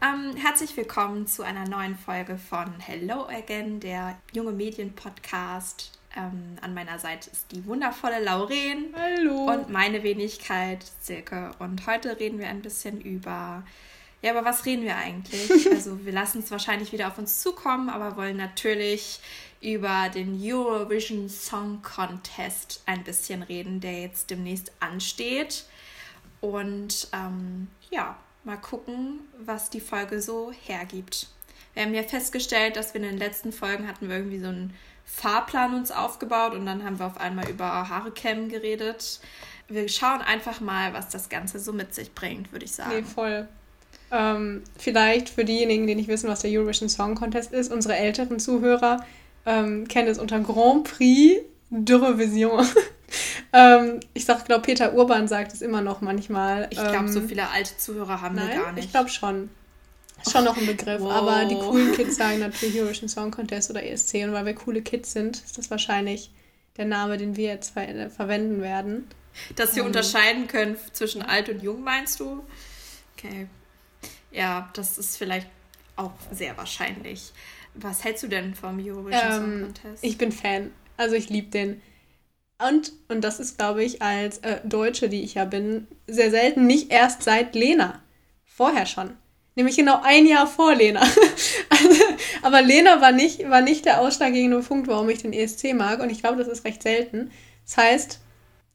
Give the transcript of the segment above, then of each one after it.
Ähm, herzlich willkommen zu einer neuen Folge von Hello Again, der junge Medien-Podcast. Ähm, an meiner Seite ist die wundervolle Lauren. Hallo. Und meine Wenigkeit, Silke. Und heute reden wir ein bisschen über. Ja, aber was reden wir eigentlich? also, wir lassen es wahrscheinlich wieder auf uns zukommen, aber wollen natürlich über den Eurovision Song Contest ein bisschen reden, der jetzt demnächst ansteht. Und ähm, ja, mal gucken, was die Folge so hergibt. Wir haben ja festgestellt, dass wir in den letzten Folgen hatten wir irgendwie so einen Fahrplan uns aufgebaut und dann haben wir auf einmal über Haare kämmen geredet. Wir schauen einfach mal, was das Ganze so mit sich bringt, würde ich sagen. Nee, voll. Ähm, vielleicht für diejenigen, die nicht wissen, was der Eurovision Song Contest ist, unsere älteren Zuhörer ähm, kennen es unter Grand Prix d'Eurovision. ähm, ich sag, glaube, Peter Urban sagt es immer noch manchmal. Ich glaube, ähm, so viele alte Zuhörer haben nein, wir gar nicht. Ich glaube schon. Ist schon noch ein Begriff, wow. aber die coolen Kids sagen natürlich Eurovision Song Contest oder ESC und weil wir coole Kids sind, ist das wahrscheinlich der Name, den wir jetzt ver verwenden werden. Dass wir ähm. unterscheiden können zwischen alt und jung, meinst du? Okay. Ja, das ist vielleicht auch sehr wahrscheinlich. Was hältst du denn vom Eurovision Song ähm, Contest? Ich bin Fan. Also ich liebe den. Und, und das ist, glaube ich, als äh, Deutsche, die ich ja bin, sehr selten, nicht erst seit Lena. Vorher schon. Nämlich genau ein Jahr vor Lena. also, aber Lena war nicht, war nicht der ausschlaggebende Punkt, warum ich den ESC mag. Und ich glaube, das ist recht selten. Das heißt,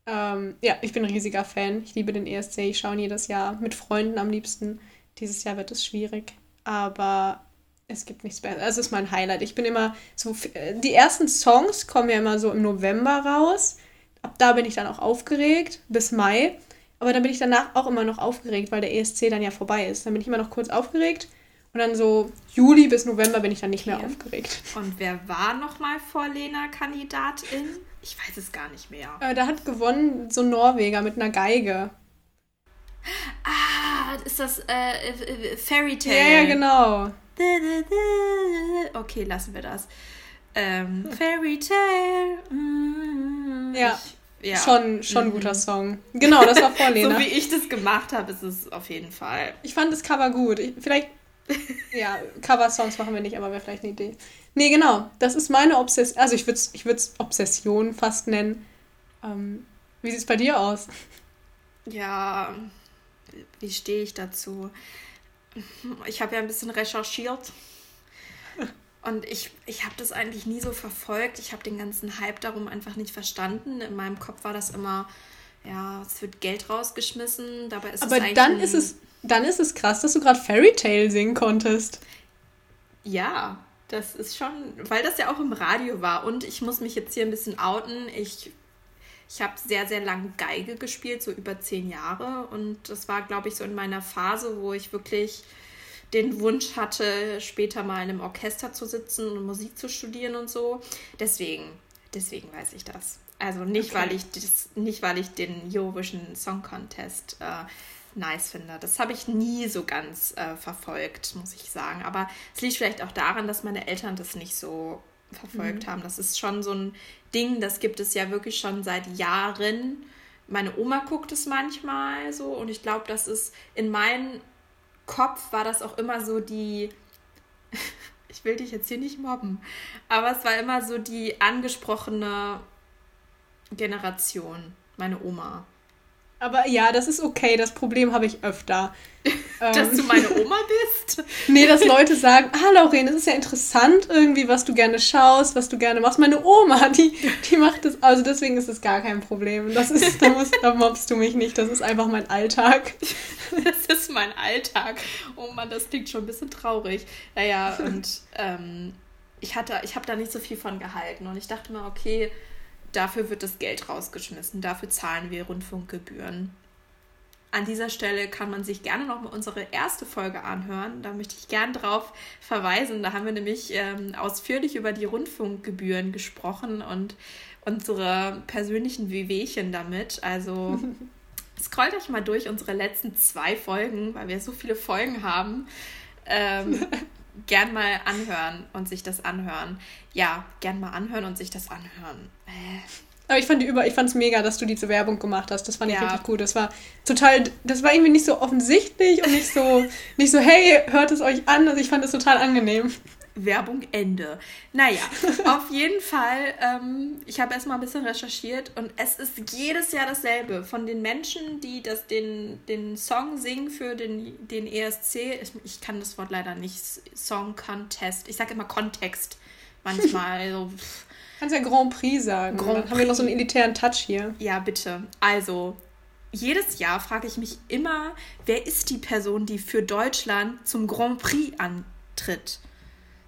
ähm, ja, ich bin ein riesiger Fan. Ich liebe den ESC. Ich schaue ihn jedes Jahr mit Freunden am liebsten. Dieses Jahr wird es schwierig. Aber es gibt nichts Besseres. Das ist mein Highlight. Ich bin immer so. Die ersten Songs kommen ja immer so im November raus. Ab da bin ich dann auch aufgeregt, bis Mai. Aber dann bin ich danach auch immer noch aufgeregt, weil der ESC dann ja vorbei ist. Dann bin ich immer noch kurz aufgeregt. Und dann so Juli bis November bin ich dann nicht okay. mehr aufgeregt. Und wer war nochmal vor Lena Kandidatin? Ich weiß es gar nicht mehr. Äh, da hat gewonnen so ein Norweger mit einer Geige. Ah, ist das äh, äh Fairy Tale? Ja, ja, genau. Okay, lassen wir das. Ähm, Fairy Tale. Mm, ja. Ich, ja. Schon, schon ein guter mhm. Song. Genau, das war vor Lena. so wie ich das gemacht habe, ist es auf jeden Fall. Ich fand das Cover gut. Ich, vielleicht, ja, Cover-Songs machen wir nicht, aber wäre vielleicht eine Idee. Nee, genau. Das ist meine Obsession. Also ich würde es ich Obsession fast nennen. Ähm, wie sieht es bei dir aus? Ja, wie stehe ich dazu? Ich habe ja ein bisschen recherchiert. Und ich, ich habe das eigentlich nie so verfolgt. Ich habe den ganzen Hype darum einfach nicht verstanden. In meinem Kopf war das immer, ja, es wird Geld rausgeschmissen. Dabei ist Aber es dann ist es dann ist es krass, dass du gerade Fairy Tale singen konntest. Ja, das ist schon, weil das ja auch im Radio war. Und ich muss mich jetzt hier ein bisschen outen. Ich ich habe sehr, sehr lang Geige gespielt, so über zehn Jahre. Und das war, glaube ich, so in meiner Phase, wo ich wirklich den Wunsch hatte, später mal in einem Orchester zu sitzen und Musik zu studieren und so. Deswegen, deswegen weiß ich das. Also nicht, okay. weil ich das, nicht, weil ich den Eurovision Song Contest äh, nice finde. Das habe ich nie so ganz äh, verfolgt, muss ich sagen. Aber es liegt vielleicht auch daran, dass meine Eltern das nicht so verfolgt mhm. haben. Das ist schon so ein Ding, das gibt es ja wirklich schon seit Jahren. Meine Oma guckt es manchmal so und ich glaube, das ist in meinem Kopf war das auch immer so die, ich will dich jetzt hier nicht mobben, aber es war immer so die angesprochene Generation, meine Oma. Aber ja, das ist okay. Das Problem habe ich öfter. dass ähm, du meine Oma bist? nee, dass Leute sagen, ah, Lauren, es ist ja interessant irgendwie, was du gerne schaust, was du gerne machst. Meine Oma, die, die macht das, also deswegen ist es gar kein Problem. Das ist, da, musst, da mobst du mich nicht, das ist einfach mein Alltag. das ist mein Alltag. Oh Mann, das klingt schon ein bisschen traurig. Naja, und ähm, ich hatte, ich habe da nicht so viel von gehalten und ich dachte mir, okay, Dafür wird das Geld rausgeschmissen, dafür zahlen wir Rundfunkgebühren. An dieser Stelle kann man sich gerne noch mal unsere erste Folge anhören. Da möchte ich gerne drauf verweisen. Da haben wir nämlich ähm, ausführlich über die Rundfunkgebühren gesprochen und unsere persönlichen Wehwehchen damit. Also scrollt euch mal durch unsere letzten zwei Folgen, weil wir so viele Folgen haben. Ähm, gern mal anhören und sich das anhören. Ja, gern mal anhören und sich das anhören. Äh, Aber ich fand die über, ich fand's mega, dass du diese Werbung gemacht hast. Das fand ich ja. richtig gut. Das war total, das war irgendwie nicht so offensichtlich und nicht so, nicht so, hey, hört es euch an. Also ich fand es total angenehm. Werbung Ende. Naja, auf jeden Fall, ähm, ich habe erstmal ein bisschen recherchiert und es ist jedes Jahr dasselbe. Von den Menschen, die das, den, den Song singen für den, den ESC, ich, ich kann das Wort leider nicht, Song Contest, ich sage immer Kontext manchmal. so, Kannst ja Grand Prix sagen. Grand Dann haben wir noch so einen elitären Touch hier. Ja, bitte. Also, jedes Jahr frage ich mich immer, wer ist die Person, die für Deutschland zum Grand Prix antritt?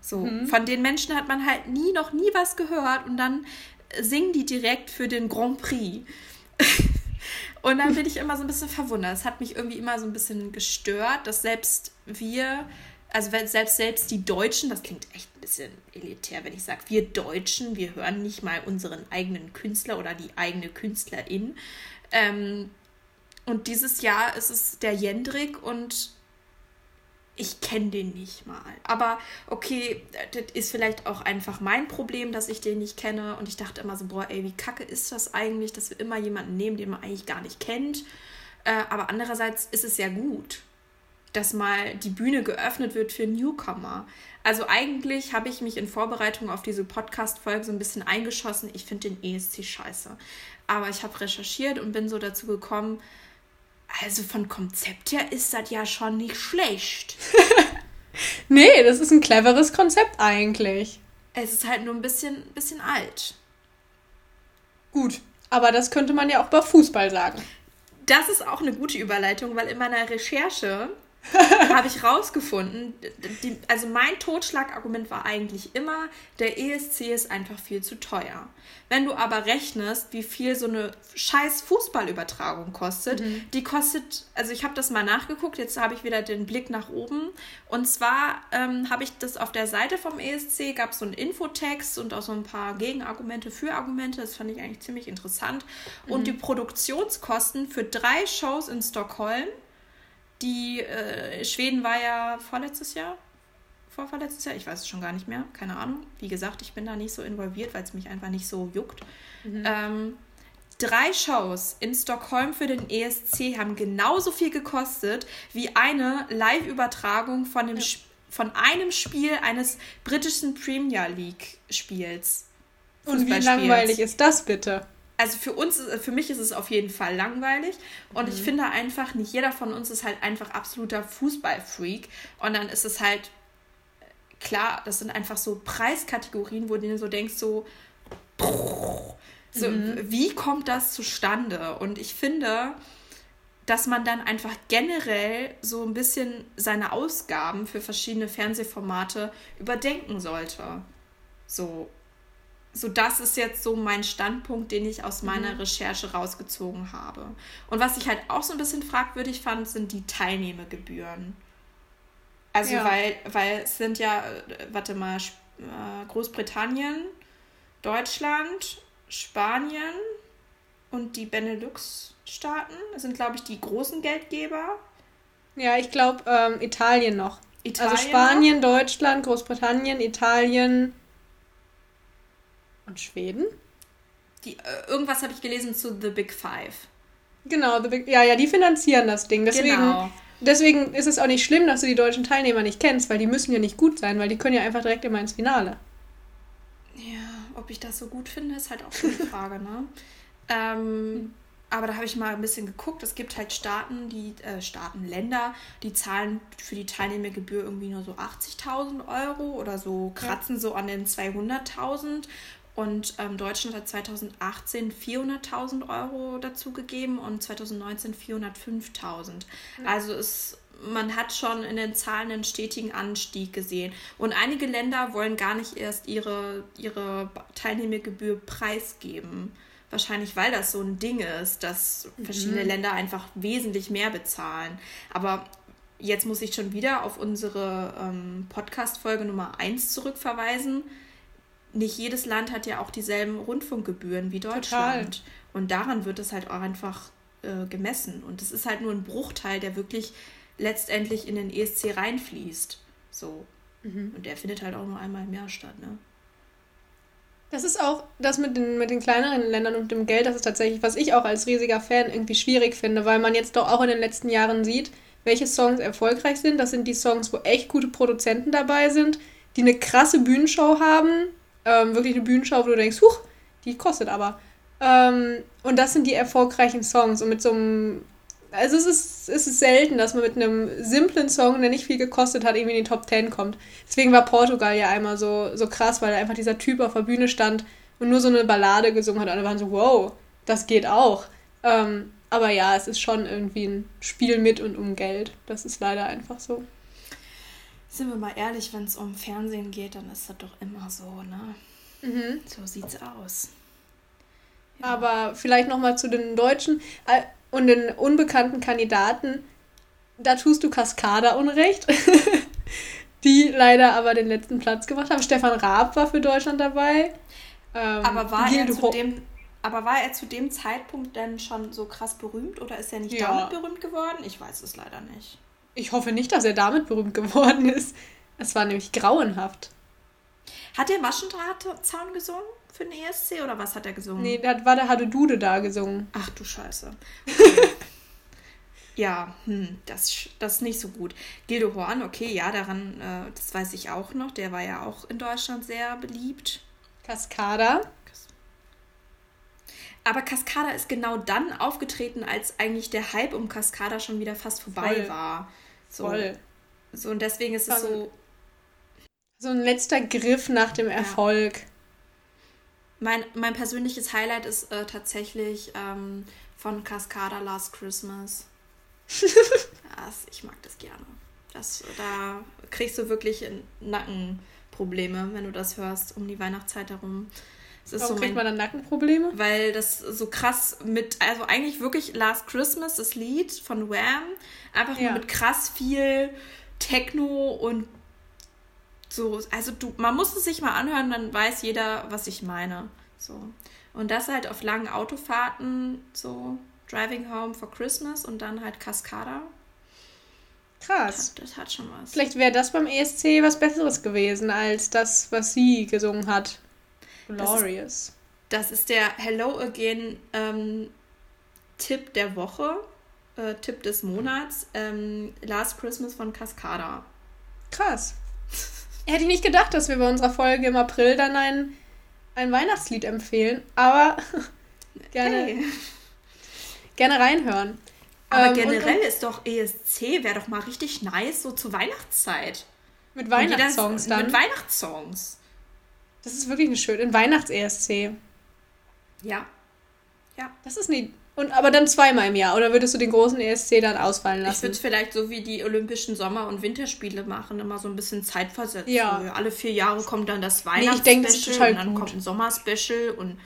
So, mhm. von den Menschen hat man halt nie, noch nie was gehört und dann singen die direkt für den Grand Prix. und dann bin ich immer so ein bisschen verwundert. Es hat mich irgendwie immer so ein bisschen gestört, dass selbst wir, also selbst, selbst die Deutschen, das klingt echt ein bisschen elitär, wenn ich sage, wir Deutschen, wir hören nicht mal unseren eigenen Künstler oder die eigene Künstlerin. Ähm, und dieses Jahr ist es der Jendrik und ich kenne den nicht mal. Aber okay, das ist vielleicht auch einfach mein Problem, dass ich den nicht kenne. Und ich dachte immer so, boah, ey, wie kacke ist das eigentlich, dass wir immer jemanden nehmen, den man eigentlich gar nicht kennt. Äh, aber andererseits ist es ja gut, dass mal die Bühne geöffnet wird für Newcomer. Also eigentlich habe ich mich in Vorbereitung auf diese Podcast-Folge so ein bisschen eingeschossen. Ich finde den ESC scheiße. Aber ich habe recherchiert und bin so dazu gekommen, also von Konzept her ist das ja schon nicht schlecht. nee, das ist ein cleveres Konzept eigentlich. Es ist halt nur ein bisschen, bisschen alt. Gut, aber das könnte man ja auch bei Fußball sagen. Das ist auch eine gute Überleitung, weil in meiner Recherche habe ich rausgefunden, die, also mein Totschlagargument war eigentlich immer, der ESC ist einfach viel zu teuer. Wenn du aber rechnest, wie viel so eine scheiß Fußballübertragung kostet, mhm. die kostet, also ich habe das mal nachgeguckt, jetzt habe ich wieder den Blick nach oben. Und zwar ähm, habe ich das auf der Seite vom ESC, gab es so einen Infotext und auch so ein paar Gegenargumente für Argumente. Das fand ich eigentlich ziemlich interessant. Mhm. Und die Produktionskosten für drei Shows in Stockholm die äh, Schweden war ja vorletztes Jahr. Vorvorletztes Jahr, ich weiß es schon gar nicht mehr, keine Ahnung. Wie gesagt, ich bin da nicht so involviert, weil es mich einfach nicht so juckt. Mhm. Ähm, drei Shows in Stockholm für den ESC haben genauso viel gekostet wie eine Live-Übertragung von, ja. von einem Spiel eines britischen Premier League-Spiels. Und wie langweilig ist das bitte? Also für uns, für mich ist es auf jeden Fall langweilig und mhm. ich finde einfach, nicht jeder von uns ist halt einfach absoluter Fußballfreak und dann ist es halt klar, das sind einfach so Preiskategorien, wo du so denkst, so, so mhm. wie kommt das zustande? Und ich finde, dass man dann einfach generell so ein bisschen seine Ausgaben für verschiedene Fernsehformate überdenken sollte. So, so das ist jetzt so mein Standpunkt, den ich aus meiner mhm. Recherche rausgezogen habe. Und was ich halt auch so ein bisschen fragwürdig fand, sind die Teilnehmergebühren. Also ja. weil, weil es sind ja, äh, warte mal, äh, Großbritannien, Deutschland, Spanien und die Benelux-Staaten sind, glaube ich, die großen Geldgeber. Ja, ich glaube ähm, Italien noch. Italien also Spanien, noch? Deutschland, Großbritannien, Italien, und Schweden? Die, äh, irgendwas habe ich gelesen zu The Big Five. Genau, The Big, ja, ja, die finanzieren das Ding. Deswegen, genau. deswegen ist es auch nicht schlimm, dass du die deutschen Teilnehmer nicht kennst, weil die müssen ja nicht gut sein, weil die können ja einfach direkt immer ins Finale. Ja, ob ich das so gut finde, ist halt auch eine Frage, ne? Ähm, aber da habe ich mal ein bisschen geguckt. Es gibt halt Staaten, die äh, Staaten, Länder, die zahlen für die Teilnehmergebühr irgendwie nur so 80.000 Euro oder so kratzen so an den 200.000. Und ähm, Deutschland hat 2018 400.000 Euro dazugegeben und 2019 405.000. Ja. Also es, man hat schon in den Zahlen einen stetigen Anstieg gesehen. Und einige Länder wollen gar nicht erst ihre, ihre Teilnehmergebühr preisgeben. Wahrscheinlich, weil das so ein Ding ist, dass verschiedene mhm. Länder einfach wesentlich mehr bezahlen. Aber jetzt muss ich schon wieder auf unsere ähm, Podcast-Folge Nummer 1 zurückverweisen nicht jedes Land hat ja auch dieselben Rundfunkgebühren wie Deutschland. Total. Und daran wird es halt auch einfach äh, gemessen. Und es ist halt nur ein Bruchteil, der wirklich letztendlich in den ESC reinfließt. So. Mhm. Und der findet halt auch nur einmal im Jahr statt, ne? Das ist auch das mit den, mit den kleineren Ländern und dem Geld, das ist tatsächlich, was ich auch als riesiger Fan irgendwie schwierig finde, weil man jetzt doch auch in den letzten Jahren sieht, welche Songs erfolgreich sind. Das sind die Songs, wo echt gute Produzenten dabei sind, die eine krasse Bühnenshow haben. Ähm, wirklich eine Bühnenshow, wo du denkst, huch, die kostet aber. Ähm, und das sind die erfolgreichen Songs. Und mit so einem. Also es ist, es ist selten, dass man mit einem simplen Song, der nicht viel gekostet hat, irgendwie in die Top Ten kommt. Deswegen war Portugal ja einmal so, so krass, weil da einfach dieser Typ auf der Bühne stand und nur so eine Ballade gesungen hat. Und alle waren so, wow, das geht auch. Ähm, aber ja, es ist schon irgendwie ein Spiel mit und um Geld. Das ist leider einfach so. Sind wir mal ehrlich, wenn es um Fernsehen geht, dann ist das doch immer so, ne? Mhm. So sieht's aus. Ja. Aber vielleicht nochmal zu den Deutschen äh, und den unbekannten Kandidaten. Da tust du Cascada Unrecht, die leider aber den letzten Platz gemacht haben. Stefan Raab war für Deutschland dabei. Ähm, aber war er zu dem aber war er zu dem Zeitpunkt denn schon so krass berühmt oder ist er nicht ja. damit berühmt geworden? Ich weiß es leider nicht. Ich hoffe nicht, dass er damit berühmt geworden ist. Es war nämlich grauenhaft. Hat er Maschendrahtzaun gesungen für den ESC oder was hat er gesungen? Nee, da war der Hatte Dude da gesungen. Ach du Scheiße. ja, hm, das, das ist nicht so gut. Gildo Horn, okay, ja, daran, äh, das weiß ich auch noch. Der war ja auch in Deutschland sehr beliebt. Cascada. Aber Cascada ist genau dann aufgetreten, als eigentlich der Hype um Cascada schon wieder fast vorbei Voll. war. So. Voll. So, und deswegen ist es so. So ein letzter Griff nach dem Erfolg. Ja. Mein, mein persönliches Highlight ist äh, tatsächlich ähm, von Cascada Last Christmas. ja, ich mag das gerne. Das, da kriegst du wirklich Nackenprobleme, wenn du das hörst, um die Weihnachtszeit herum. Das Warum so kriegt man dann Nackenprobleme? Weil das so krass mit, also eigentlich wirklich Last Christmas, das Lied von Wham, einfach ja. nur mit krass viel Techno und so, also du, man muss es sich mal anhören, dann weiß jeder, was ich meine. So. Und das halt auf langen Autofahrten, so Driving Home for Christmas und dann halt Cascada. Krass. Das hat, das hat schon was. Vielleicht wäre das beim ESC was Besseres gewesen als das, was sie gesungen hat. Glorious. Das ist, das ist der Hello Again ähm, Tipp der Woche, äh, Tipp des Monats. Ähm, Last Christmas von Cascada. Krass. Hätte ich nicht gedacht, dass wir bei unserer Folge im April dann ein, ein Weihnachtslied empfehlen, aber gerne, hey. gerne reinhören. Aber ähm, generell ist doch ESC, wäre doch mal richtig nice, so zur Weihnachtszeit. Mit Weihnachtssongs dann. Mit Weihnachtssongs. Das ist wirklich eine schöne. Ein Weihnachts-ESC. Ja. Ja. Das ist nicht. Und aber dann zweimal im Jahr. Oder würdest du den großen ESC dann ausfallen lassen? Ich würde es vielleicht so wie die Olympischen Sommer- und Winterspiele machen, immer so ein bisschen zeitversetzt. Ja. So, alle vier Jahre kommt dann das Weihnachtsspecial nee, ich und dann gut. kommt ein Sommerspecial und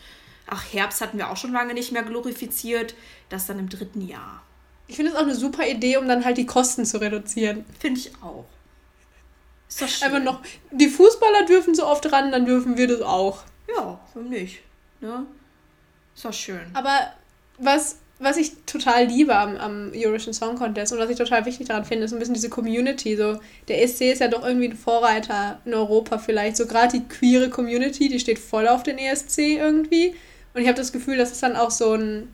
ach, Herbst hatten wir auch schon lange nicht mehr glorifiziert. Das dann im dritten Jahr. Ich finde es auch eine super Idee, um dann halt die Kosten zu reduzieren. Finde ich auch. Ist doch schön. Einfach noch, die Fußballer dürfen so oft ran, dann dürfen wir das auch. Ja, warum nicht? Ne? Ist doch schön. Aber was, was ich total liebe am, am Eurovision Song Contest und was ich total wichtig daran finde, ist ein bisschen diese Community. So, der ESC ist ja doch irgendwie ein Vorreiter in Europa vielleicht. So gerade die queere Community, die steht voll auf den ESC irgendwie. Und ich habe das Gefühl, das ist dann auch so ein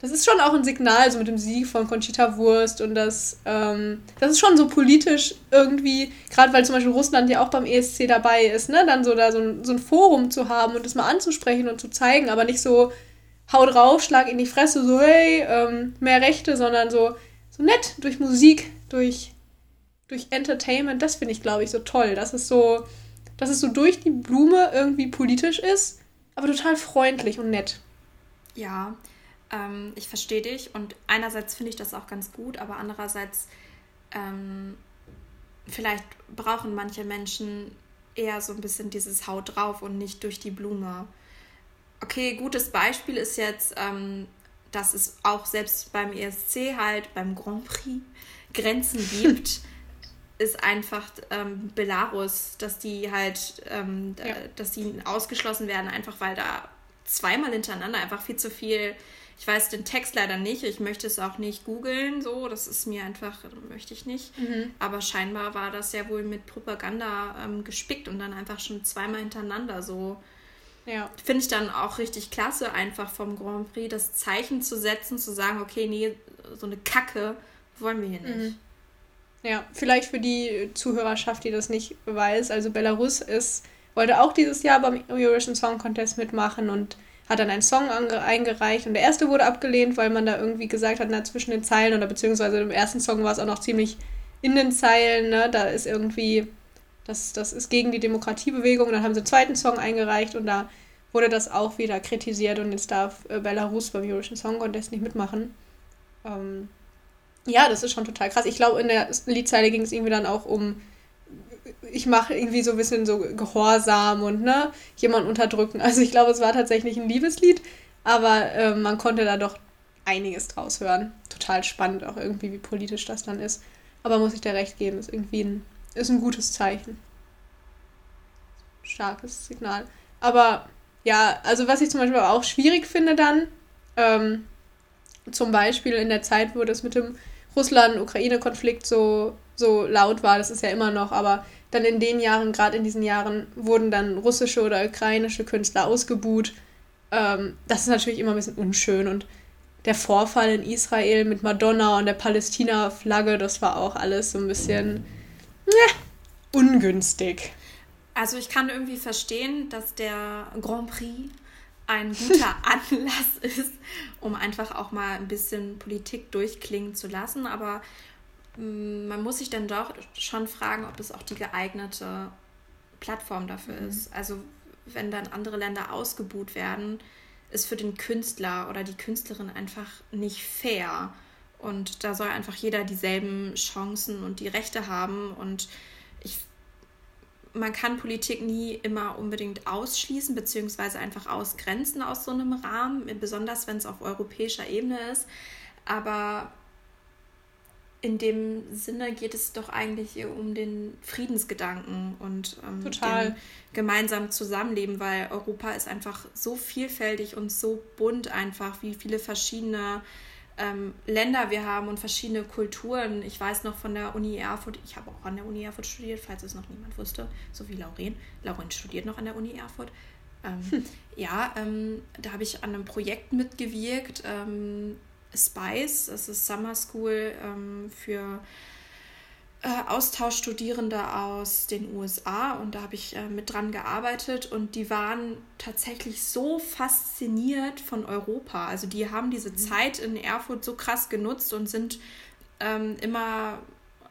das ist schon auch ein Signal, so mit dem Sieg von Conchita Wurst und das, ähm, das ist schon so politisch irgendwie, gerade weil zum Beispiel Russland ja auch beim ESC dabei ist, ne, dann so da so ein, so ein Forum zu haben und das mal anzusprechen und zu zeigen, aber nicht so hau drauf, schlag in die Fresse, so hey, ähm, mehr Rechte, sondern so, so nett, durch Musik, durch, durch Entertainment, das finde ich, glaube ich, so toll, dass es so, dass es so durch die Blume irgendwie politisch ist, aber total freundlich und nett. Ja, ähm, ich verstehe dich und einerseits finde ich das auch ganz gut, aber andererseits ähm, vielleicht brauchen manche Menschen eher so ein bisschen dieses Haut drauf und nicht durch die Blume. Okay, gutes Beispiel ist jetzt, ähm, dass es auch selbst beim ESC halt, beim Grand Prix, Grenzen gibt. ist einfach ähm, Belarus, dass die halt, ähm, ja. dass die ausgeschlossen werden, einfach weil da zweimal hintereinander einfach viel zu viel ich weiß den Text leider nicht. Ich möchte es auch nicht googeln, so. Das ist mir einfach, möchte ich nicht. Mhm. Aber scheinbar war das ja wohl mit Propaganda ähm, gespickt und dann einfach schon zweimal hintereinander so. Ja. finde ich dann auch richtig klasse, einfach vom Grand Prix das Zeichen zu setzen, zu sagen, okay, nee, so eine Kacke wollen wir hier nicht. Mhm. Ja, vielleicht für die Zuhörerschaft, die das nicht weiß. Also Belarus ist, wollte auch dieses Jahr beim Eurovision Song Contest mitmachen und hat dann einen Song eingereicht und der erste wurde abgelehnt, weil man da irgendwie gesagt hat, na, zwischen den Zeilen oder beziehungsweise im ersten Song war es auch noch ziemlich in den Zeilen, ne, da ist irgendwie, das, das ist gegen die Demokratiebewegung dann haben sie einen zweiten Song eingereicht und da wurde das auch wieder kritisiert und jetzt darf äh, Belarus beim Eurovision Song Contest nicht mitmachen. Ähm, ja, das ist schon total krass. Ich glaube, in der Liedzeile ging es irgendwie dann auch um, ich mache irgendwie so ein bisschen so Gehorsam und ne, jemanden unterdrücken. Also ich glaube, es war tatsächlich ein Liebeslied, aber äh, man konnte da doch einiges draus hören. Total spannend auch irgendwie, wie politisch das dann ist. Aber muss ich dir recht geben, ist irgendwie ein, ist ein gutes Zeichen. Starkes Signal. Aber ja, also was ich zum Beispiel auch schwierig finde dann, ähm, zum Beispiel in der Zeit, wo das mit dem Russland-Ukraine-Konflikt so, so laut war, das ist ja immer noch, aber dann in den Jahren, gerade in diesen Jahren, wurden dann russische oder ukrainische Künstler ausgebuht. Ähm, das ist natürlich immer ein bisschen unschön und der Vorfall in Israel mit Madonna und der Palästina-Flagge, das war auch alles so ein bisschen ja, ungünstig. Also ich kann irgendwie verstehen, dass der Grand Prix ein guter Anlass ist, um einfach auch mal ein bisschen Politik durchklingen zu lassen. Aber mm, man muss sich dann doch schon fragen, ob es auch die geeignete Plattform dafür mhm. ist. Also wenn dann andere Länder ausgebuht werden, ist für den Künstler oder die Künstlerin einfach nicht fair. Und da soll einfach jeder dieselben Chancen und die Rechte haben. Und ich man kann Politik nie immer unbedingt ausschließen, beziehungsweise einfach ausgrenzen aus so einem Rahmen, besonders wenn es auf europäischer Ebene ist. Aber in dem Sinne geht es doch eigentlich um den Friedensgedanken und ähm, Total. gemeinsamen Zusammenleben, weil Europa ist einfach so vielfältig und so bunt einfach, wie viele verschiedene ähm, Länder wir haben und verschiedene Kulturen. Ich weiß noch von der Uni Erfurt, ich habe auch an der Uni Erfurt studiert, falls es noch niemand wusste, so wie Lauren. Lauren studiert noch an der Uni Erfurt. Ähm, hm. Ja, ähm, da habe ich an einem Projekt mitgewirkt. Ähm, Spice, das ist Summer School ähm, für äh, Austauschstudierende aus den USA und da habe ich äh, mit dran gearbeitet und die waren tatsächlich so fasziniert von Europa. Also die haben diese mhm. Zeit in Erfurt so krass genutzt und sind ähm, immer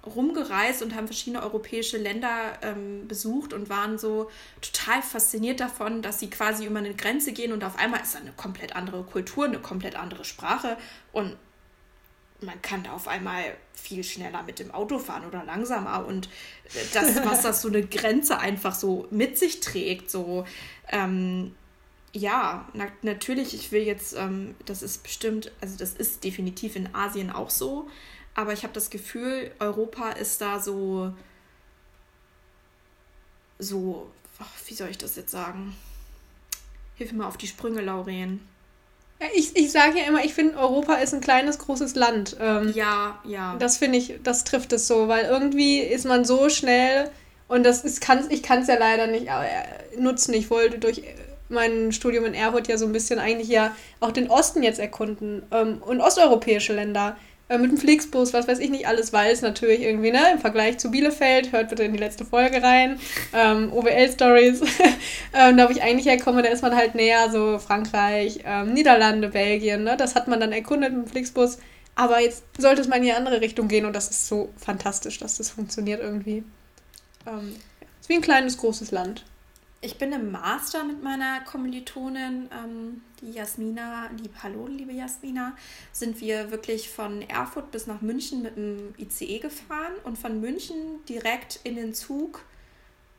rumgereist und haben verschiedene europäische Länder ähm, besucht und waren so total fasziniert davon, dass sie quasi über eine Grenze gehen und auf einmal ist da eine komplett andere Kultur, eine komplett andere Sprache und man kann da auf einmal viel schneller mit dem Auto fahren oder langsamer und das, was das so eine Grenze einfach so mit sich trägt, so ähm, ja, na, natürlich, ich will jetzt, ähm, das ist bestimmt, also das ist definitiv in Asien auch so, aber ich habe das Gefühl, Europa ist da so, so, wie soll ich das jetzt sagen? Hilf mir mal auf die Sprünge, Lauren. Ich, ich sage ja immer, ich finde, Europa ist ein kleines, großes Land. Ähm, ja, ja. Das finde ich, das trifft es so, weil irgendwie ist man so schnell und das ist, kann, ich kann es ja leider nicht äh, nutzen. Ich wollte durch mein Studium in Erfurt ja so ein bisschen eigentlich ja auch den Osten jetzt erkunden ähm, und osteuropäische Länder. Äh, mit dem Flixbus, was weiß ich nicht alles, weil es natürlich irgendwie, ne, im Vergleich zu Bielefeld, hört bitte in die letzte Folge rein, ähm, OWL-Stories, ähm, da wo ich eigentlich herkomme, da ist man halt näher, so Frankreich, ähm, Niederlande, Belgien, ne, das hat man dann erkundet mit dem Flixbus, aber jetzt sollte es mal in die andere Richtung gehen und das ist so fantastisch, dass das funktioniert irgendwie. Ähm, ist wie ein kleines, großes Land. Ich bin im Master mit meiner Kommilitonin, ähm, die Jasmina, lieb, hallo, liebe Jasmina, sind wir wirklich von Erfurt bis nach München mit dem ICE gefahren und von München direkt in den Zug.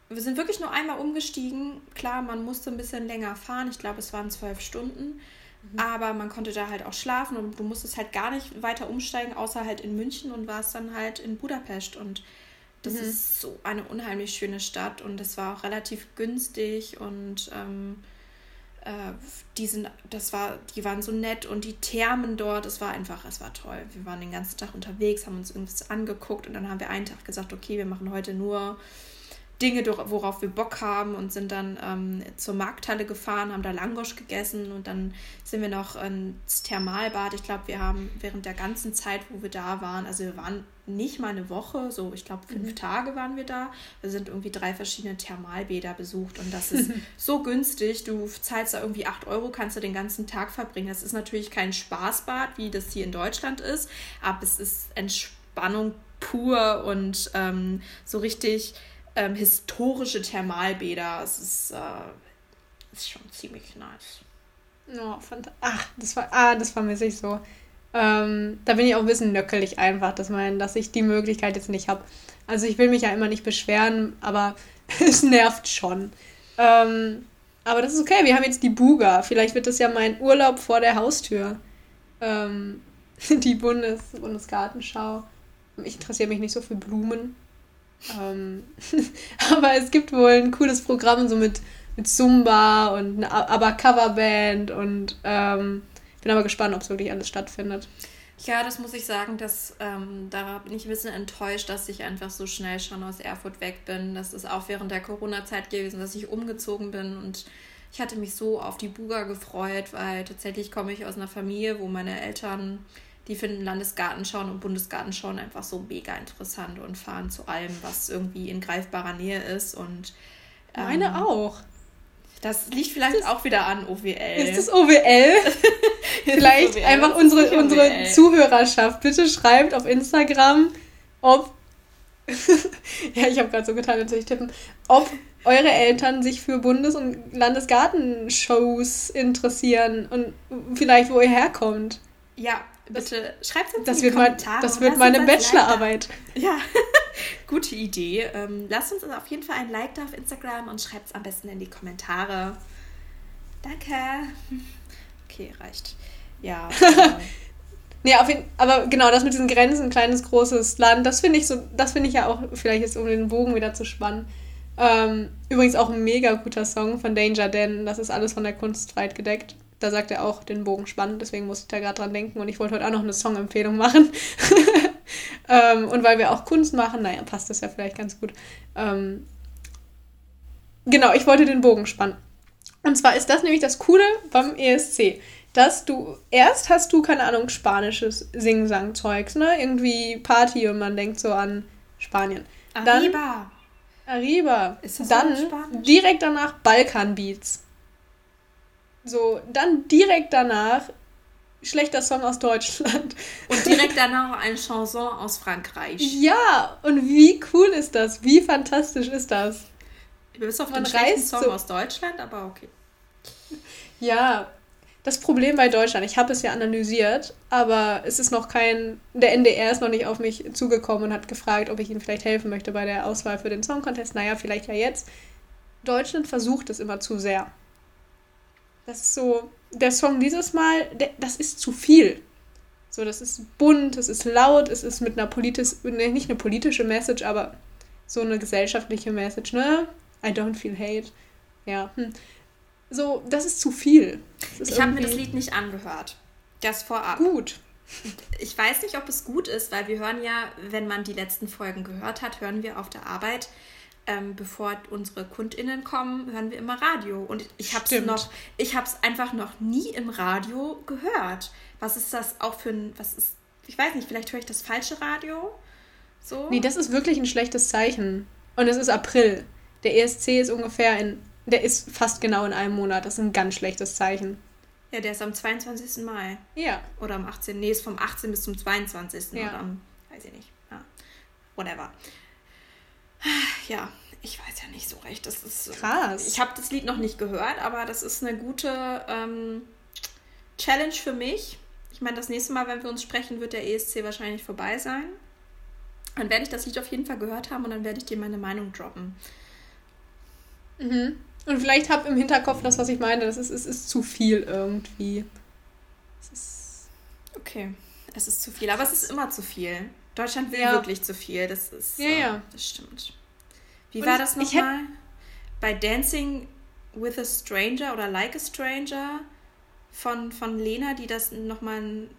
Wir sind wirklich nur einmal umgestiegen. Klar, man musste ein bisschen länger fahren. Ich glaube, es waren zwölf Stunden. Mhm. Aber man konnte da halt auch schlafen und du musstest halt gar nicht weiter umsteigen, außer halt in München und warst dann halt in Budapest. Und das mhm. ist so eine unheimlich schöne Stadt und es war auch relativ günstig und ähm, äh, die sind, das war, die waren so nett und die Thermen dort, es war einfach, es war toll. Wir waren den ganzen Tag unterwegs, haben uns irgendwas angeguckt und dann haben wir einen Tag gesagt, okay, wir machen heute nur Dinge, worauf wir Bock haben und sind dann ähm, zur Markthalle gefahren, haben da Langosch gegessen und dann sind wir noch ins Thermalbad. Ich glaube, wir haben während der ganzen Zeit, wo wir da waren, also wir waren nicht mal eine Woche, so ich glaube fünf mhm. Tage waren wir da. Wir sind irgendwie drei verschiedene Thermalbäder besucht und das ist so günstig. Du zahlst da irgendwie acht Euro, kannst du den ganzen Tag verbringen. Das ist natürlich kein Spaßbad, wie das hier in Deutschland ist, aber es ist Entspannung pur und ähm, so richtig ähm, historische Thermalbäder. Es ist, äh, ist schon ziemlich nice. Oh, Ach, das war, ah, das vermisse ich so. Ähm, da bin ich auch ein bisschen nöckelig einfach, dass, mein, dass ich die Möglichkeit jetzt nicht habe. Also ich will mich ja immer nicht beschweren, aber es nervt schon. Ähm, aber das ist okay, wir haben jetzt die Buga. Vielleicht wird das ja mein Urlaub vor der Haustür. Ähm, die Bundes Bundesgartenschau. Ich interessiere mich nicht so für Blumen. Ähm, aber es gibt wohl ein cooles Programm so mit, mit Zumba und eine aber Coverband und ähm, bin aber gespannt, ob es wirklich alles stattfindet. Ja, das muss ich sagen, dass ähm, da bin ich ein bisschen enttäuscht, dass ich einfach so schnell schon aus Erfurt weg bin. Das ist auch während der Corona-Zeit gewesen, dass ich umgezogen bin und ich hatte mich so auf die Buga gefreut, weil tatsächlich komme ich aus einer Familie, wo meine Eltern die finden Landesgartenschauen und Bundesgartenschauen einfach so mega interessant und fahren zu allem, was irgendwie in greifbarer Nähe ist. Und ähm, meine auch. Das liegt vielleicht das, auch wieder an OWL. Ist das OWL? vielleicht OWL, einfach unsere, unsere Zuhörerschaft. Bitte schreibt auf Instagram, ob. ja, ich habe gerade so getan, als ich tippen. Ob eure Eltern sich für Bundes- und Landesgartenshows interessieren und vielleicht, wo ihr herkommt. Ja, Bitte schreibt uns das in die Kommentare. Mein, das wird meine Bachelorarbeit. Ja, gute Idee. Ähm, lasst uns auf jeden Fall ein Like da auf Instagram und schreibt es am besten in die Kommentare. Danke. Okay, reicht. Ja. nee, auf jeden, aber genau, das mit diesen Grenzen, kleines, großes Land, das finde ich so, das finde ich ja auch, vielleicht jetzt um den Bogen wieder zu spannen. Ähm, übrigens auch ein mega guter Song von Danger Dan, das ist alles von der Kunst weit gedeckt. Da sagt er auch den Bogen spannend, deswegen musste ich da gerade dran denken und ich wollte heute auch noch eine Songempfehlung machen. ähm, und weil wir auch Kunst machen, naja, passt das ja vielleicht ganz gut. Ähm, genau, ich wollte den Bogen spannen. Und zwar ist das nämlich das Coole beim ESC, dass du erst hast du, keine Ahnung, spanisches Sing-Sang-Zeugs, ne? Irgendwie Party und man denkt so an Spanien. Arriba. Dann, Arriba. Ist das Dann direkt danach Balkan-Beats. So, dann direkt danach schlechter Song aus Deutschland. Und direkt danach ein Chanson aus Frankreich. Ja, und wie cool ist das? Wie fantastisch ist das? Du bist auf Man den schlechten Song so. aus Deutschland, aber okay. Ja, das Problem bei Deutschland, ich habe es ja analysiert, aber es ist noch kein, der NDR ist noch nicht auf mich zugekommen und hat gefragt, ob ich ihm vielleicht helfen möchte bei der Auswahl für den Song Contest. Naja, vielleicht ja jetzt. Deutschland versucht es immer zu sehr. Das ist so, der Song dieses Mal, der, das ist zu viel. So, das ist bunt, es ist laut, es ist mit einer politisch, nicht eine politische Message, aber so eine gesellschaftliche Message, ne? I don't feel hate. Ja. Hm. So, das ist zu viel. Ist ich habe mir das Lied nicht angehört. Das vorab. Gut. Ich weiß nicht, ob es gut ist, weil wir hören ja, wenn man die letzten Folgen gehört hat, hören wir auf der Arbeit ähm, bevor unsere KundInnen kommen, hören wir immer Radio. Und ich habe es noch, ich habe es einfach noch nie im Radio gehört. Was ist das auch für ein, was ist, ich weiß nicht, vielleicht höre ich das falsche Radio? So? Nee, das ist wirklich ein schlechtes Zeichen. Und es ist April. Der ESC ist ungefähr in, der ist fast genau in einem Monat. Das ist ein ganz schlechtes Zeichen. Ja, der ist am 22. Mai. Ja. Oder am 18. Nee, ist vom 18. bis zum 22. Ja. Oder am, weiß ich nicht. Ja. Whatever. Ja, ich weiß ja nicht so recht. Das ist krass. Ich habe das Lied noch nicht gehört, aber das ist eine gute ähm, Challenge für mich. Ich meine, das nächste Mal, wenn wir uns sprechen, wird der ESC wahrscheinlich vorbei sein. Dann werde ich das Lied auf jeden Fall gehört haben und dann werde ich dir meine Meinung droppen. Mhm. Und vielleicht habe im Hinterkopf das, was ich meine. Das ist, es ist zu viel irgendwie. Es ist okay, es ist zu viel, aber es ist immer zu viel. Deutschland will ja. wirklich zu viel. Das ist. Ja, ja. Äh, das stimmt. Wie Und war das nochmal? Bei Dancing with a Stranger oder Like a Stranger von, von Lena, die das nochmal ein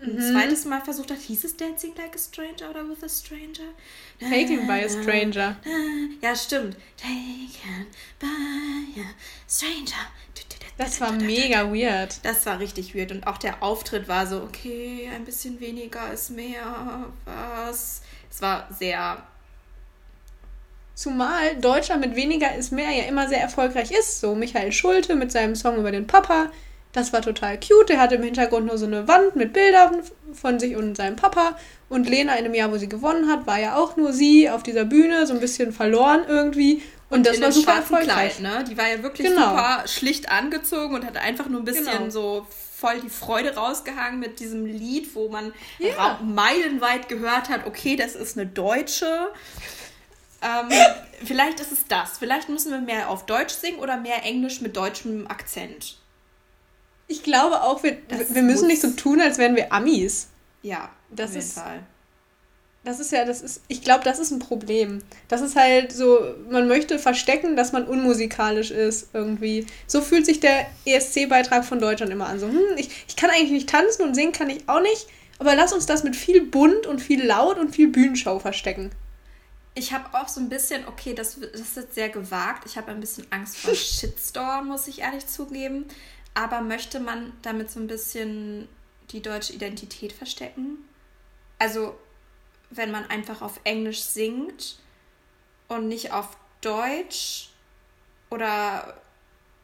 Mhm. zweites Mal versucht hat, hieß es Dancing Like a Stranger oder With a Stranger? Taken by a Stranger. Ja, stimmt. Taken by a Stranger. Das war mega weird. Das war richtig weird. Und auch der Auftritt war so, okay, ein bisschen weniger ist mehr. Was? Es war sehr. Zumal Deutschland mit weniger ist mehr ja immer sehr erfolgreich ist. So Michael Schulte mit seinem Song über den Papa. Das war total cute. Der hatte im Hintergrund nur so eine Wand mit Bildern von sich und seinem Papa. Und Lena in dem Jahr, wo sie gewonnen hat, war ja auch nur sie auf dieser Bühne, so ein bisschen verloren irgendwie. Und, das in war dem super schwarzen. Kleid, ne? Die war ja wirklich Genau. super schlicht angezogen und hatte einfach nur ein bisschen Genau. so voll die Freude rausgehangen mit diesem Lied, wo man Ja. meilenweit gehört hat, okay, das ist eine Deutsche. Ähm, vielleicht ist es das. Vielleicht müssen wir mehr auf Deutsch singen oder mehr Englisch mit deutschem Akzent. Ich glaube auch, wir, Das wir müssen nicht so tun, als wären wir Amis. Ja, Das auf jeden ist- Fall. Das ist ja, das ist, ich glaube, das ist ein Problem. Das ist halt so, man möchte verstecken, dass man unmusikalisch ist irgendwie. So fühlt sich der ESC-Beitrag von Deutschland immer an. So, hm, ich, ich kann eigentlich nicht tanzen und singen kann ich auch nicht, aber lass uns das mit viel bunt und viel laut und viel Bühnenshow verstecken. Ich habe auch so ein bisschen, okay, das, das ist jetzt sehr gewagt. Ich habe ein bisschen Angst vor Shitstorm, muss ich ehrlich zugeben. Aber möchte man damit so ein bisschen die deutsche Identität verstecken? Also, wenn man einfach auf Englisch singt und nicht auf Deutsch? Oder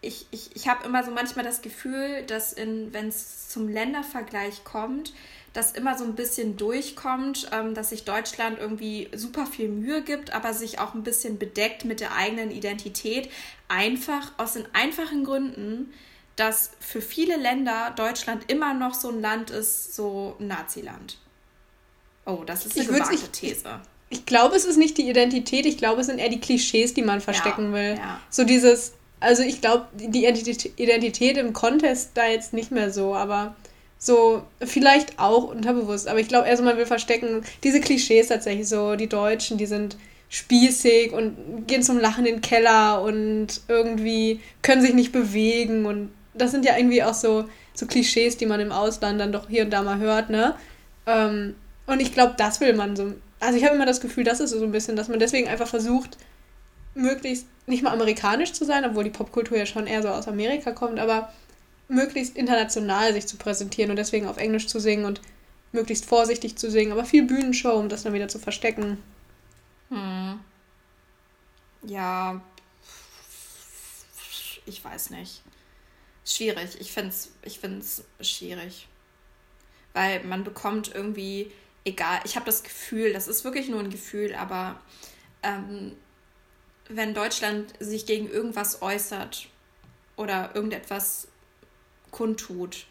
ich, ich, ich habe immer so manchmal das Gefühl, dass wenn es zum Ländervergleich kommt, dass immer so ein bisschen durchkommt, ähm, dass sich Deutschland irgendwie super viel Mühe gibt, aber sich auch ein bisschen bedeckt mit der eigenen Identität. Einfach aus den einfachen Gründen, dass für viele Länder Deutschland immer noch so ein Land ist, so ein Naziland. Oh, das ist die Ich gewagte These. Ich glaube, es ist nicht die Identität, ich glaube, es sind eher die Klischees, die man verstecken will. ja. So dieses, also ich glaube, die Identität, im Contest da jetzt nicht mehr so, aber so vielleicht auch unterbewusst. Aber ich glaube, also man will verstecken, diese Klischees tatsächlich so, die Deutschen, die sind spießig und gehen zum Lachen in den Keller und irgendwie können sich nicht bewegen und das sind ja irgendwie auch so, so Klischees, die man im Ausland dann doch hier und da mal hört, ne? Ähm, und ich glaube, das will man so. Also ich habe immer das Gefühl, das ist so ein bisschen, dass man deswegen einfach versucht, möglichst nicht mal amerikanisch zu sein, obwohl die Popkultur ja schon eher so aus Amerika kommt, aber möglichst international sich zu präsentieren und deswegen auf Englisch zu singen und möglichst vorsichtig zu singen, aber viel Bühnenshow, um das dann wieder zu verstecken. Hm. Ja, ich weiß nicht. Schwierig. Ich finde es ich find's schwierig. Weil man bekommt irgendwie, egal, ich habe das Gefühl, das ist wirklich nur ein Gefühl, aber ähm, wenn Deutschland sich gegen irgendwas äußert oder irgendetwas kundtut,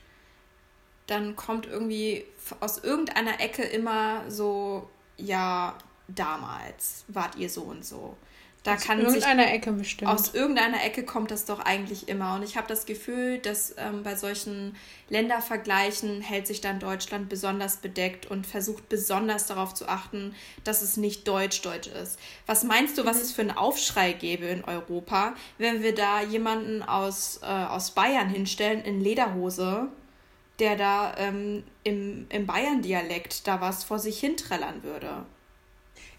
dann kommt irgendwie aus irgendeiner Ecke immer so, ja, damals wart ihr so und so. Da Aus kann sich irgendeiner Ecke bestimmt. aus irgendeiner Ecke kommt das doch eigentlich immer. Und ich habe das Gefühl, dass ähm, bei solchen Ländervergleichen hält sich dann Deutschland besonders bedeckt und versucht besonders darauf zu achten, dass es nicht deutsch-deutsch ist. Was meinst du, was es für einen Aufschrei gäbe in Europa, wenn wir da jemanden aus, äh, aus Bayern hinstellen in Lederhose, der da ähm, im, im Bayern-Dialekt da was vor sich hinträllern würde?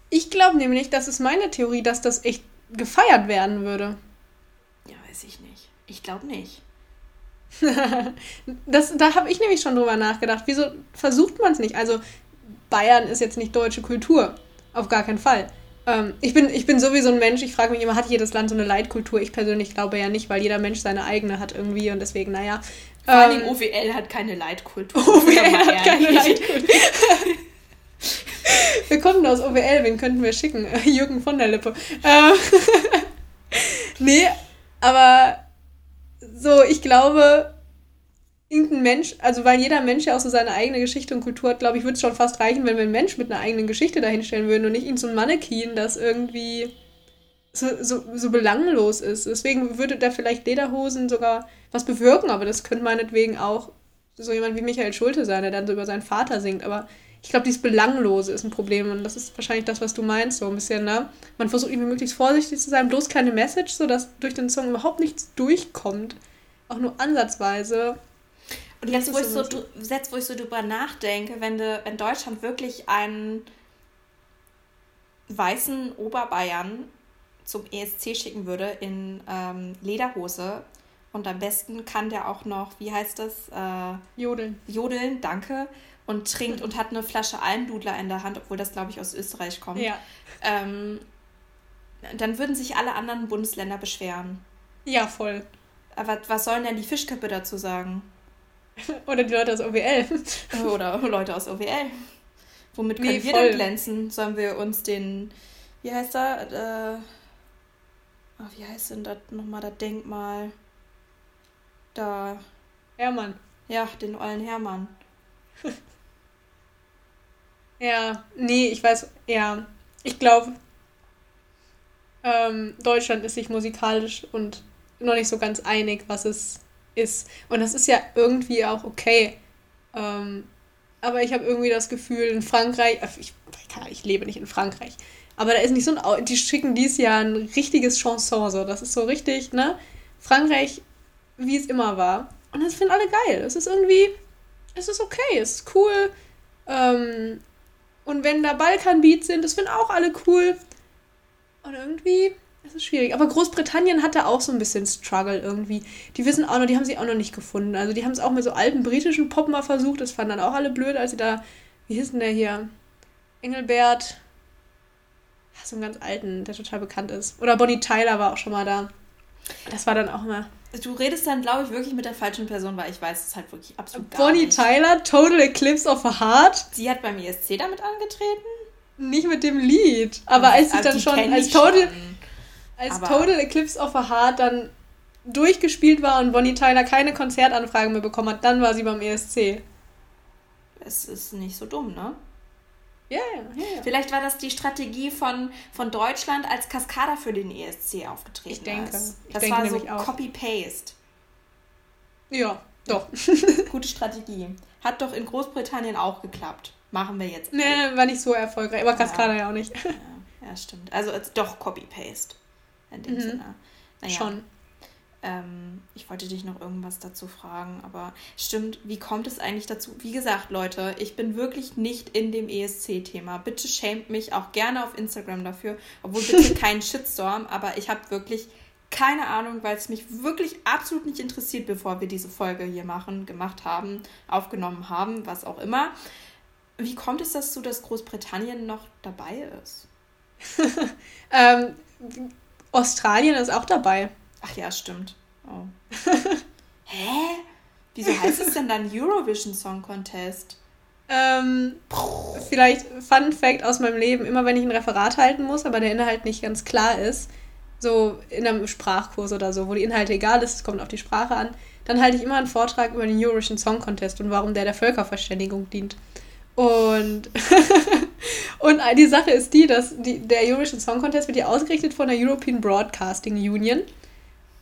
Ich glaube nämlich, das ist meine Theorie, dass das echt gefeiert werden würde. Ja, weiß ich nicht. Ich glaube nicht. Das, da habe ich nämlich schon drüber nachgedacht. Wieso versucht man es nicht? Also Bayern ist jetzt nicht deutsche Kultur. Auf gar keinen Fall. Ähm, ich, bin, ich bin sowieso ein Mensch, ich frage mich immer, hat jedes Land so eine Leitkultur? Ich persönlich glaube ja nicht, weil jeder Mensch seine eigene hat irgendwie und deswegen, naja. Vor allen Ähm, Dingen OWL hat keine Leitkultur. OWL hat keine. Leitkultur. wir kommen aus OWL, wen könnten wir schicken? Jürgen von der Lippe. Ähm, nee, aber so, ich glaube, irgendein Mensch, also weil jeder Mensch ja auch so seine eigene Geschichte und Kultur hat, glaube ich, würde es schon fast reichen, wenn wir einen Mensch mit einer eigenen Geschichte dahinstellen würden und nicht ihn so ein Mannequin, das irgendwie so, so, so belanglos ist. Deswegen würde da vielleicht Lederhosen sogar was bewirken, aber das könnte meinetwegen auch so jemand wie Michael Schulte sein, der dann so über seinen Vater singt. Aber ich glaube, dieses Belanglose ist ein Problem und das ist wahrscheinlich das, was du meinst, so ein bisschen, ne? Man versucht irgendwie möglichst vorsichtig zu sein, bloß keine Message, sodass durch den Song überhaupt nichts durchkommt. Auch nur ansatzweise. Und jetzt, wo ich, so, jetzt, wo ich so drüber nachdenke, wenn, de, wenn Deutschland wirklich einen weißen Oberbayern zum ESC schicken würde in ähm, Lederhose und am besten kann der auch noch, wie heißt das? Äh, Jodeln. Jodeln, danke. Und trinkt und hat eine Flasche Almdudler in der Hand, obwohl das, glaube ich, aus Österreich kommt. Ja. Ähm, dann würden sich alle anderen Bundesländer beschweren. Ja, voll. Aber was sollen denn die Fischköppe dazu sagen? Oder die Leute aus OWL. Oder Leute aus OWL. Womit können nee, wir denn glänzen? Sollen wir uns den, wie heißt er? Äh, oh, wie heißt denn das nochmal, das Denkmal? Da. Hermann. Ja, den ollen Hermann. ja, nee, ich weiß, ja. Ich glaube, ähm, Deutschland ist sich musikalisch und noch nicht so ganz einig, was es ist. Und das ist ja irgendwie auch okay. Ähm, aber ich habe irgendwie das Gefühl, in Frankreich, äh, ich, ich lebe nicht in Frankreich, aber da ist nicht so ein, die schicken dieses Jahr ein richtiges Chanson, so, das ist so richtig, ne? Frankreich, wie es immer war. Und das finden alle geil. Es ist irgendwie, es ist okay, es ist cool. Ähm, und wenn da Balkan-Beats sind, das finden auch alle cool. Und irgendwie es ist schwierig. Aber Großbritannien hatte auch so ein bisschen Struggle irgendwie. Die wissen auch noch, die haben sie auch noch nicht gefunden. Also die haben es auch mit so alten britischen Pop mal versucht. Das fanden dann auch alle blöd, als sie da, wie hieß denn der hier? Engelbert. So einen ganz alten, der total bekannt ist. Oder Bonnie Tyler war auch schon mal da. Das war dann auch immer. Du redest dann, glaube ich, wirklich mit der falschen Person, weil ich weiß es halt wirklich absolut gar Bonnie nicht. Tyler, Total Eclipse of a Heart. Sie hat beim ESC damit angetreten? Nicht mit dem Lied. Aber als sie dann schon als Total. Schon als Aber Total Eclipse of a Heart dann durchgespielt war und Bonnie Tyler keine Konzertanfragen mehr bekommen hat, dann war sie beim ESC. Es ist nicht so dumm, ne? Ja, ja, ja. Vielleicht war das die Strategie von, von Deutschland, als Cascada für den ESC aufgetreten ich denke, ist. Das denke war so Copy-Paste. Ja, doch. Gute Strategie. Hat doch in Großbritannien auch geklappt. Machen wir jetzt. Nee, war nicht so erfolgreich. Aber Cascada ja, ja auch nicht. Ja, ja stimmt. Also doch Copy-Paste in dem mhm. Sinne. Naja. Schon. Ähm, ich wollte dich noch irgendwas dazu fragen, aber stimmt, wie kommt es eigentlich dazu? Wie gesagt, Leute, ich bin wirklich nicht in dem ESC-Thema. Bitte schämt mich auch gerne auf Instagram dafür, obwohl bitte kein Shitstorm, aber ich habe wirklich keine Ahnung, weil es mich wirklich absolut nicht interessiert, bevor wir diese Folge hier machen, gemacht haben, aufgenommen haben, was auch immer. Wie kommt es dazu, dass Großbritannien noch dabei ist? ähm, Australien ist auch dabei. Ach ja, stimmt. Oh. Hä? Wieso heißt es denn dann Eurovision Song Contest? Ähm, vielleicht Fun Fact aus meinem Leben: Immer wenn ich ein Referat halten muss, aber der Inhalt nicht ganz klar ist, so in einem Sprachkurs oder so, wo die Inhalte egal ist, es kommt auf die Sprache an, dann halte ich immer einen Vortrag über den Eurovision Song Contest und warum der der Völkerverständigung dient. Und, und die Sache ist die, dass die, der Eurovision Song Contest wird ja ausgerichtet von der European Broadcasting Union.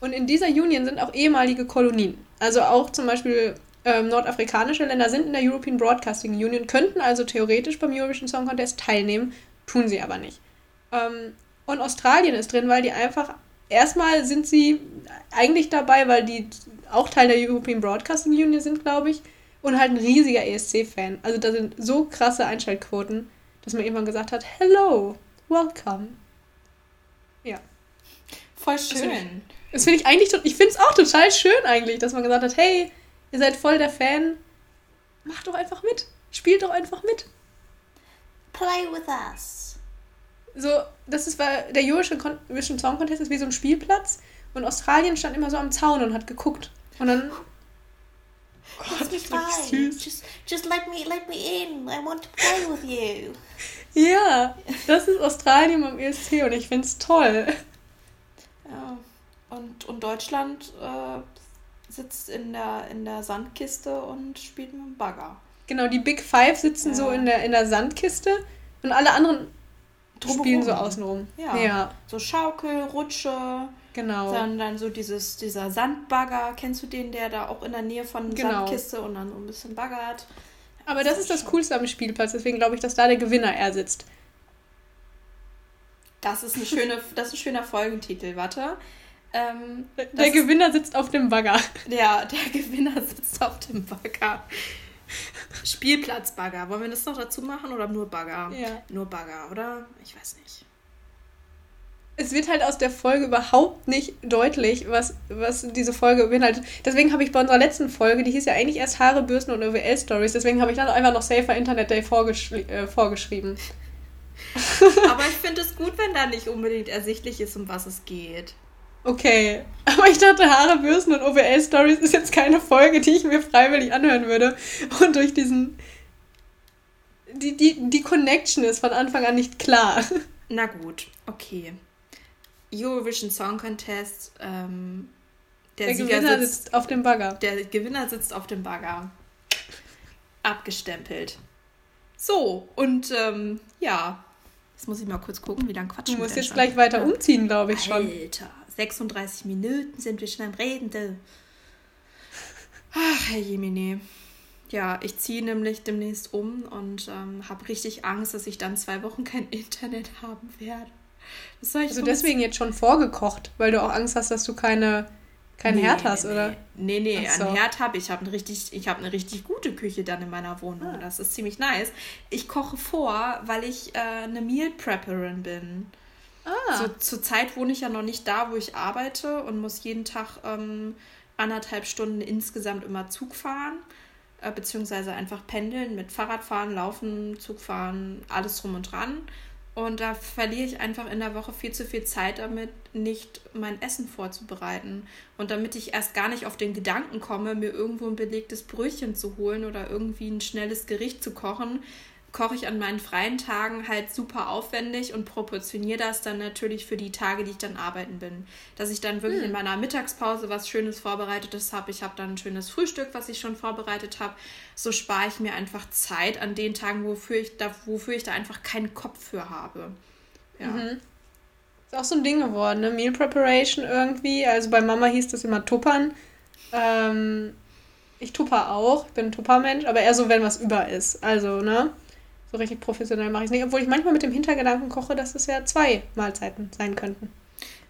Und in dieser Union sind auch ehemalige Kolonien. Also auch zum Beispiel ähm, nordafrikanische Länder sind in der European Broadcasting Union, könnten also theoretisch beim Eurovision Song Contest teilnehmen, tun sie aber nicht. Ähm, und Australien ist drin, weil die einfach, erstmal sind sie eigentlich dabei, weil die auch Teil der European Broadcasting Union sind, glaube ich und halt ein riesiger ESC-Fan. Also da sind so krasse Einschaltquoten, dass man irgendwann gesagt hat, hello, welcome. Ja. Voll schön. Das finde ich eigentlich, ich finde es auch total schön eigentlich, dass man gesagt hat, hey, ihr seid voll der Fan, macht doch einfach mit. Spielt doch einfach mit. Play with us. So, das ist, weil der Eurovision Song Contest ist wie so ein Spielplatz und Australien stand immer so am Zaun und hat geguckt. Und dann Gott, It's fine. Just, just let me, let me in. I want to play with you. Ja, das ist Australien beim ESC und ich finde es toll. Ja, und, und Deutschland äh, sitzt in der, in der Sandkiste und spielt mit dem Bagger. Genau, die Big Five sitzen ja. so in der, in der Sandkiste und alle anderen Drumherum. spielen so außenrum. Ja. ja. So Schaukel, Rutsche. Genau. Dann, dann so dieses, dieser Sandbagger, kennst du den, der da auch in der Nähe von genau. Sandkiste und dann so ein bisschen baggert. Aber das, das ist das Coolste am Spielplatz, deswegen glaube ich, dass da der Gewinner er sitzt. Das ist, eine schöne, das ist ein schöner Folgentitel, warte. Ähm, der Gewinner sitzt auf dem Bagger. Ja, der Gewinner sitzt auf dem Bagger. Spielplatzbagger. Wollen wir das noch dazu machen oder nur Bagger? Ja. Nur Bagger, oder? Ich weiß nicht. Es wird halt aus der Folge überhaupt nicht deutlich, was, was diese Folge beinhaltet. Deswegen habe ich bei unserer letzten Folge, die hieß ja eigentlich erst Haare, Bürsten und OWL-Stories, deswegen habe ich dann einfach noch Safer Internet Day vorgeschri äh, vorgeschrieben. Aber ich finde es gut, wenn da nicht unbedingt ersichtlich ist, um was es geht. Okay, aber ich dachte, Haare, Bürsten und OWL-Stories ist jetzt keine Folge, die ich mir freiwillig anhören würde. Und durch diesen. Die, die, die Connection ist von Anfang an nicht klar. Na gut, okay. Eurovision Song Contest. Ähm, der, der Gewinner sitzt, sitzt auf dem Bagger. Der Gewinner sitzt auf dem Bagger. Abgestempelt. So, und ähm, ja, jetzt muss ich mal kurz gucken, wie lange quatschen wir. Du musst jetzt gleich weiter umziehen, glaube ich schon. Alter, 36 Minuten sind wir schon am Reden. Ach, Herr Jemine. Ja, ich ziehe nämlich demnächst um und ähm, habe richtig Angst, dass ich dann zwei Wochen kein Internet haben werde. Was soll ich also deswegen jetzt schon vorgekocht, weil du auch Angst hast, dass du keine kein nee, Herd hast, nee. oder? Nee, nee, so. einen Herd habe ich. Ich habe eine, richtig, hab eine richtig gute Küche dann in meiner Wohnung. Ah. Das ist ziemlich nice. Ich koche vor, weil ich äh, eine Meal Prepperin bin. Ah. So, zur Zeit wohne ich ja noch nicht da, wo ich arbeite und muss jeden Tag ähm, anderthalb Stunden insgesamt immer Zug fahren. Äh, beziehungsweise einfach pendeln mit Fahrradfahren, Laufen, Zug fahren, alles drum und dran. Und da verliere ich einfach in der Woche viel zu viel Zeit damit, nicht mein Essen vorzubereiten. Und damit ich erst gar nicht auf den Gedanken komme, mir irgendwo ein belegtes Brötchen zu holen oder irgendwie ein schnelles Gericht zu kochen, koche ich an meinen freien Tagen halt super aufwendig und proportioniere das dann natürlich für die Tage, die ich dann arbeiten bin. Dass ich dann wirklich hm. in meiner Mittagspause was Schönes vorbereitetes habe. Ich habe dann ein schönes Frühstück, was ich schon vorbereitet habe. So spare ich mir einfach Zeit an den Tagen, wofür ich da, wofür ich da einfach keinen Kopf für habe. Ja. Mhm. Ist auch so ein Ding geworden, ne? Meal Preparation irgendwie. Also bei Mama hieß das immer Tuppern. Ähm, ich tupper auch, ich bin ein Tuppermensch, aber eher so, wenn was über ist. Also, ne? So richtig professionell mache ich es nicht, obwohl ich manchmal mit dem Hintergedanken koche, dass es ja zwei Mahlzeiten sein könnten.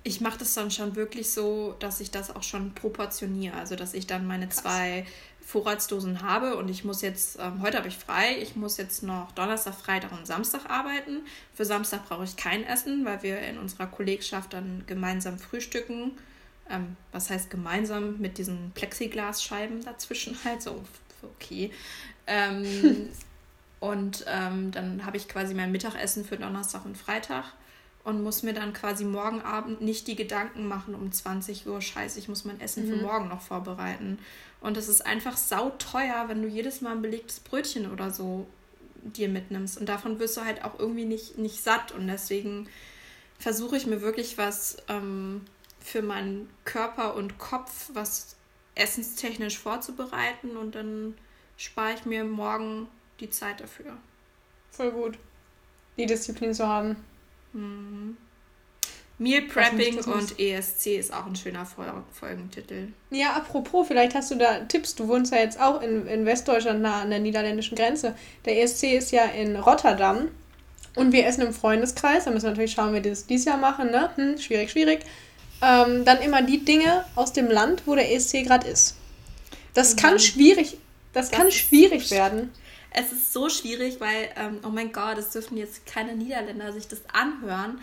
Ich mache das dann schon wirklich so, dass ich das auch schon proportioniere. Also, dass ich dann meine Krass. zwei Vorratsdosen habe und ich muss jetzt, ähm, heute habe ich frei, ich muss jetzt noch Donnerstag, Freitag und Samstag arbeiten. Für Samstag brauche ich kein Essen, weil wir in unserer Kollegschaft dann gemeinsam frühstücken. Ähm, was heißt gemeinsam mit diesen Plexiglasscheiben dazwischen halt so, okay. Ähm, Und ähm, dann habe ich quasi mein Mittagessen für Donnerstag und Freitag und muss mir dann quasi morgen Abend nicht die Gedanken machen um 20 Uhr, scheiße, ich muss mein Essen mhm. für morgen noch vorbereiten. Und es ist einfach sauteuer, wenn du jedes Mal ein belegtes Brötchen oder so dir mitnimmst. Und davon wirst du halt auch irgendwie nicht, nicht satt. Und deswegen versuche ich mir wirklich was ähm, für meinen Körper und Kopf, was essenstechnisch vorzubereiten. Und dann spare ich mir morgen die Zeit dafür. Voll gut. Die Disziplin zu haben. Mhm. Meal Prepping und ESC ist auch ein schöner Folgentitel. Ja, apropos, vielleicht hast du da Tipps. Du wohnst ja jetzt auch in, in Westdeutschland nah an der niederländischen Grenze. Der ESC ist ja in Rotterdam und wir essen im Freundeskreis. Da müssen wir natürlich schauen, wie wir das dieses Jahr machen. Ne? Hm, schwierig, schwierig. Ähm, dann immer die Dinge aus dem Land, wo der ESC gerade ist. Das kann schwierig, das, das kann schwierig werden es ist so schwierig, weil, ähm, oh mein Gott, es dürfen jetzt keine Niederländer sich das anhören,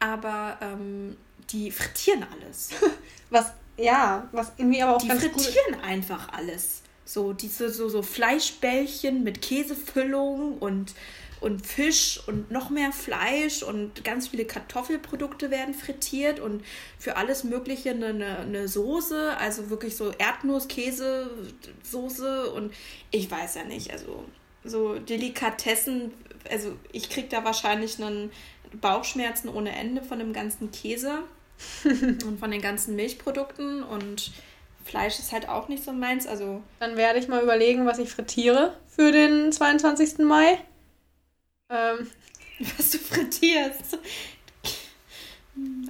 aber ähm, die frittieren alles. was, ja, was irgendwie aber auch die ganz frittieren gut. einfach alles. So diese so, so Fleischbällchen mit Käsefüllung und und Fisch und noch mehr Fleisch und ganz viele Kartoffelprodukte werden frittiert und für alles Mögliche eine, eine, eine Soße, also wirklich so Erdnuss, Käse, Soße und ich weiß ja nicht, also so Delikatessen, also ich kriege da wahrscheinlich einen Bauchschmerzen ohne Ende von dem ganzen Käse und von den ganzen Milchprodukten und Fleisch ist halt auch nicht so meins. Also dann werde ich mal überlegen, was ich frittiere für den 22. Mai. Ähm. Was du frittierst.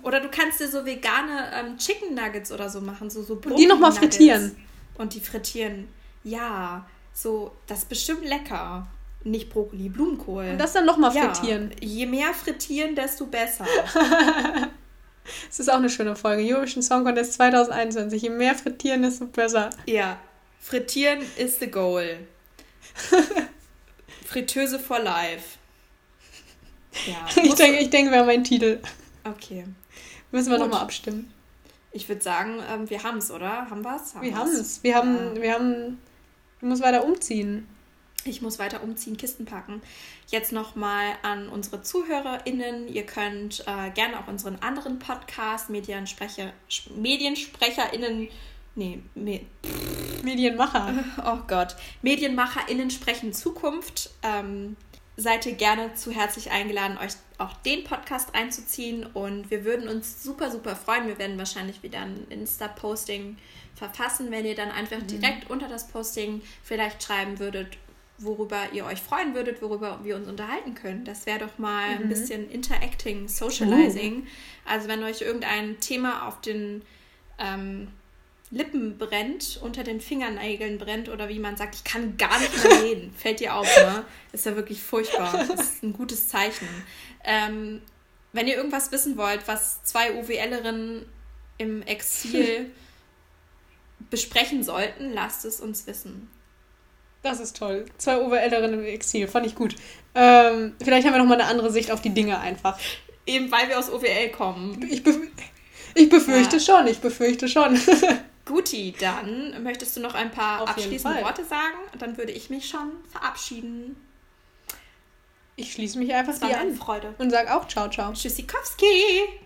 Oder du kannst dir so vegane ähm, Chicken Nuggets oder so machen, so so Und die nochmal frittieren. Und die frittieren. Ja, so das ist bestimmt lecker. Nicht Brokkoli, Blumenkohl. Und das dann nochmal frittieren. Ja, je mehr frittieren, desto besser. Es ist auch eine schöne Folge. Eurovision Song Contest 2021. Je mehr frittieren, desto besser. Ja, frittieren ist the goal. Fritteuse for life. Ja, ich denke, ich denke, wir haben einen Titel. Okay. Müssen wir nochmal abstimmen. Ich würde sagen, ähm, wir haben es, oder? Haben wir es? wir haben es. Wir haben, wir haben. Du musst weiter umziehen. Ich muss weiter umziehen, Kisten packen. Jetzt nochmal an unsere ZuhörerInnen. Ihr könnt äh, gerne auch unseren anderen Podcast, Mediensprecher, MediensprecherInnen, nee, Me Medienmacher. Oh Gott. MedienmacherInnen sprechen Zukunft. Ähm, seid ihr gerne zu herzlich eingeladen, euch auch den Podcast einzuziehen. Und wir würden uns super, super freuen. Wir werden wahrscheinlich wieder ein Insta-Posting verfassen, wenn ihr dann einfach mhm. direkt unter das Posting vielleicht schreiben würdet, worüber ihr euch freuen würdet, worüber wir uns unterhalten können. Das wäre doch mal mhm. ein bisschen Interacting, Socializing. Uh. Also wenn euch irgendein Thema auf den ähm, Lippen brennt, unter den Fingernägeln brennt oder wie man sagt, ich kann gar nicht mehr reden, fällt dir auf, ne? Ist ja wirklich furchtbar. Das ist ein gutes Zeichen. Ähm, wenn ihr irgendwas wissen wollt, was zwei UWLerinnen im Exil besprechen sollten, lasst es uns wissen. Das ist toll. Zwei Oberälteren im Exil, fand ich gut. Ähm, vielleicht haben wir nochmal eine andere Sicht auf die Dinge einfach. Eben weil wir aus OWL kommen. Ich, bef ich befürchte ja. schon, ich befürchte schon. Guti, dann möchtest du noch ein paar auf abschließende Worte sagen? Dann würde ich mich schon verabschieden. Ich schließe mich einfach dir an. Freude. Und sage auch ciao, ciao. Tschüssikowski.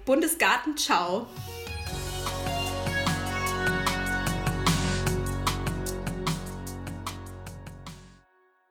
Bundesgarten, ciao.